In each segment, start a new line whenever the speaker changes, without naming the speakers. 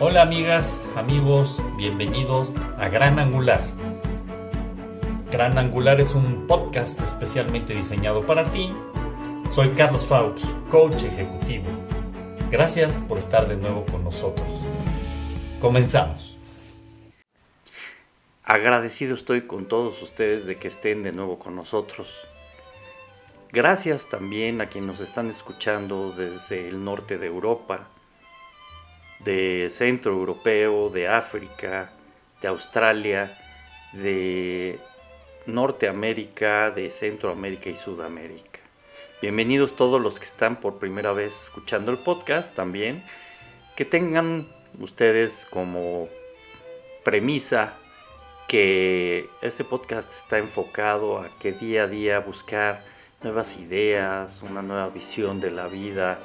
Hola amigas, amigos, bienvenidos a Gran Angular. Gran Angular es un podcast especialmente diseñado para ti. Soy Carlos Faux, coach ejecutivo. Gracias por estar de nuevo con nosotros. Comenzamos.
Agradecido estoy con todos ustedes de que estén de nuevo con nosotros. Gracias también a quienes nos están escuchando desde el norte de Europa, de Centro Europeo, de África, de Australia, de Norteamérica, de Centroamérica y Sudamérica. Bienvenidos todos los que están por primera vez escuchando el podcast también. Que tengan ustedes como premisa que este podcast está enfocado a que día a día buscar nuevas ideas, una nueva visión de la vida,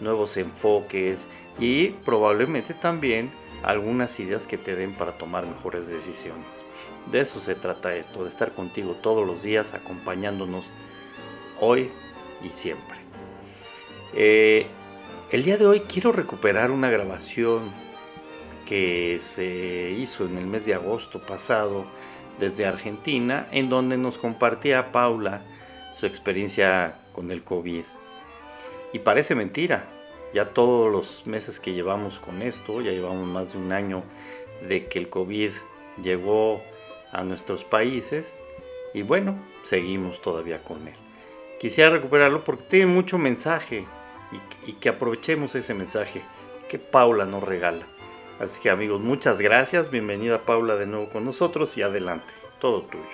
nuevos enfoques y probablemente también algunas ideas que te den para tomar mejores decisiones. De eso se trata esto, de estar contigo todos los días acompañándonos hoy y siempre. Eh, el día de hoy quiero recuperar una grabación que se hizo en el mes de agosto pasado desde Argentina, en donde nos compartía Paula su experiencia con el COVID. Y parece mentira, ya todos los meses que llevamos con esto, ya llevamos más de un año de que el COVID llegó a nuestros países y bueno, seguimos todavía con él. Quisiera recuperarlo porque tiene mucho mensaje y, que aprovechemos ese mensaje que Paula nos regala. Así que amigos, muchas gracias, bienvenida Paula de nuevo con nosotros y adelante, todo tuyo.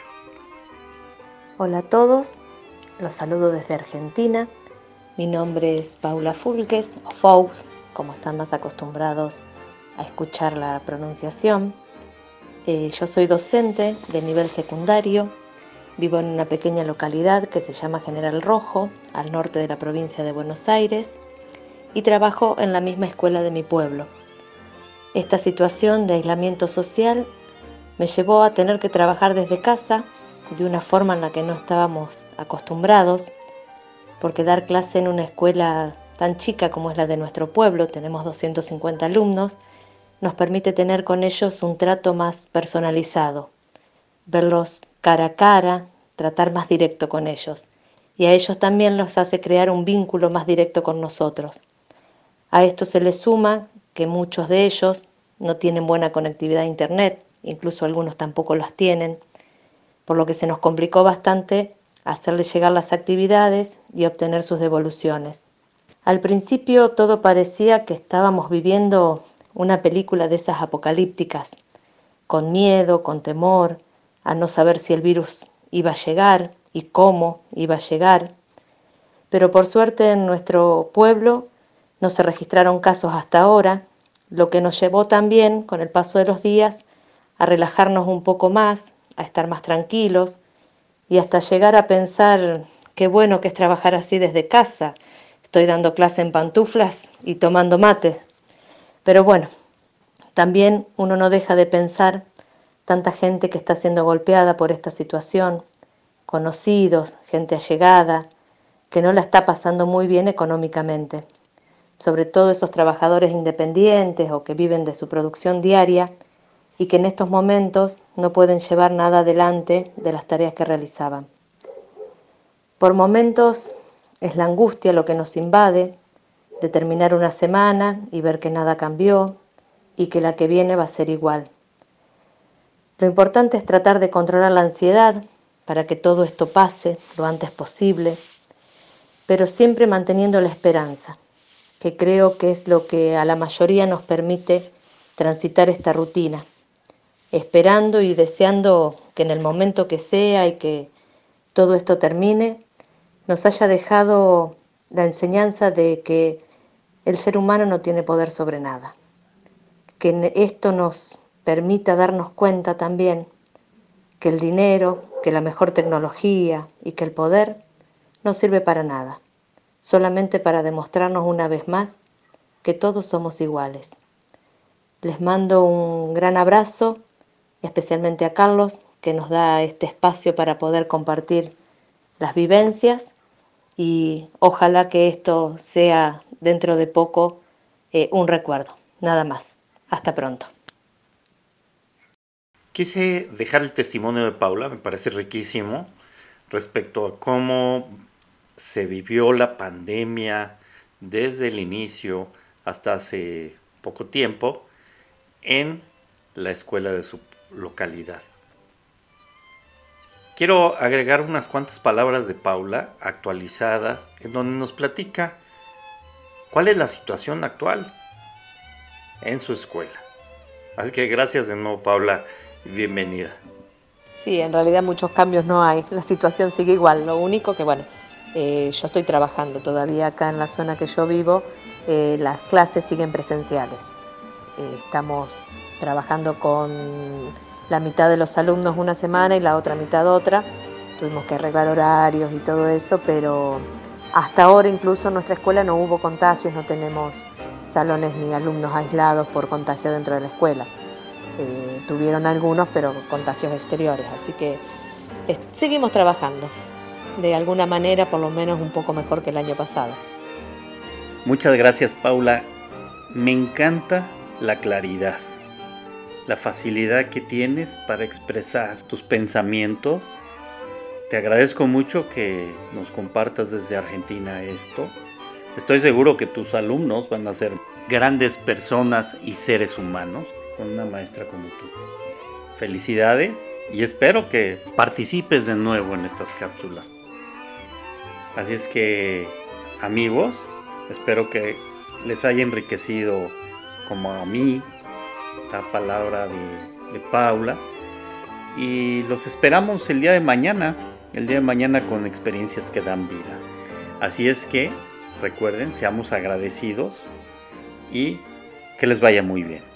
Hola a todos, los saludo desde Argentina mi nombre es Paula Fulques, o Faux, como están más acostumbrados a escuchar la pronunciación. Eh, yo soy docente de nivel secundario, vivo en una pequeña localidad que se llama General Rojo, al norte de la provincia de Buenos Aires, y trabajo en la misma escuela de mi pueblo. Esta situación de aislamiento social me llevó a tener que trabajar desde casa de una forma en la que no estábamos acostumbrados porque dar clase en una escuela tan chica como es la de nuestro pueblo, tenemos 250 alumnos, nos permite tener con ellos un trato más personalizado, verlos cara a cara, tratar más directo con ellos. Y a ellos también los hace crear un vínculo más directo con nosotros. A esto se le suma que muchos de ellos no tienen buena conectividad a Internet, incluso algunos tampoco las tienen, por lo que se nos complicó bastante hacerles llegar las actividades y obtener sus devoluciones. Al principio todo parecía que estábamos viviendo una película de esas apocalípticas, con miedo, con temor, a no saber si el virus iba a llegar y cómo iba a llegar. Pero por suerte en nuestro pueblo no se registraron casos hasta ahora, lo que nos llevó también, con el paso de los días, a relajarnos un poco más, a estar más tranquilos, y hasta llegar a pensar qué bueno que es trabajar así desde casa. Estoy dando clase en pantuflas y tomando mate. Pero bueno, también uno no deja de pensar tanta gente que está siendo golpeada por esta situación, conocidos, gente allegada, que no la está pasando muy bien económicamente. Sobre todo esos trabajadores independientes o que viven de su producción diaria y que en estos momentos no pueden llevar nada adelante de las tareas que realizaban. Por momentos es la angustia lo que nos invade de terminar una semana y ver que nada cambió y que la que viene va a ser igual. Lo importante es tratar de controlar la ansiedad para que todo esto pase lo antes posible, pero siempre manteniendo la esperanza, que creo que es lo que a la mayoría nos permite transitar esta rutina esperando y deseando que en el momento que sea y que todo esto termine, nos haya dejado la enseñanza de que el ser humano no tiene poder sobre nada. Que esto nos permita darnos cuenta también que el dinero, que la mejor tecnología y que el poder no sirve para nada, solamente para demostrarnos una vez más que todos somos iguales. Les mando un gran abrazo especialmente a Carlos, que nos da este espacio para poder compartir las vivencias y ojalá que esto sea dentro de poco eh, un recuerdo. Nada más. Hasta pronto.
Quise dejar el testimonio de Paula, me parece riquísimo, respecto a cómo se vivió la pandemia desde el inicio hasta hace poco tiempo en la escuela de su localidad. Quiero agregar unas cuantas palabras de Paula actualizadas en donde nos platica cuál es la situación actual en su escuela. Así que gracias de nuevo Paula bienvenida.
Sí, en realidad muchos cambios no hay, la situación sigue igual, lo único que bueno, eh, yo estoy trabajando todavía acá en la zona que yo vivo, eh, las clases siguen presenciales. Eh, estamos trabajando con la mitad de los alumnos una semana y la otra mitad otra. Tuvimos que arreglar horarios y todo eso, pero hasta ahora incluso en nuestra escuela no hubo contagios, no tenemos salones ni alumnos aislados por contagio dentro de la escuela. Eh, tuvieron algunos, pero contagios exteriores. Así que eh, seguimos trabajando, de alguna manera por lo menos un poco mejor que el año pasado.
Muchas gracias Paula. Me encanta la claridad, la facilidad que tienes para expresar tus pensamientos. Te agradezco mucho que nos compartas desde Argentina esto. Estoy seguro que tus alumnos van a ser grandes personas y seres humanos con una maestra como tú. Felicidades y espero que participes de nuevo en estas cápsulas. Así es que, amigos, espero que les haya enriquecido como a mí la palabra de Paula. Y los esperamos el día de mañana, el día de mañana con experiencias que dan vida. Así es que, recuerden, seamos agradecidos y que les vaya muy bien.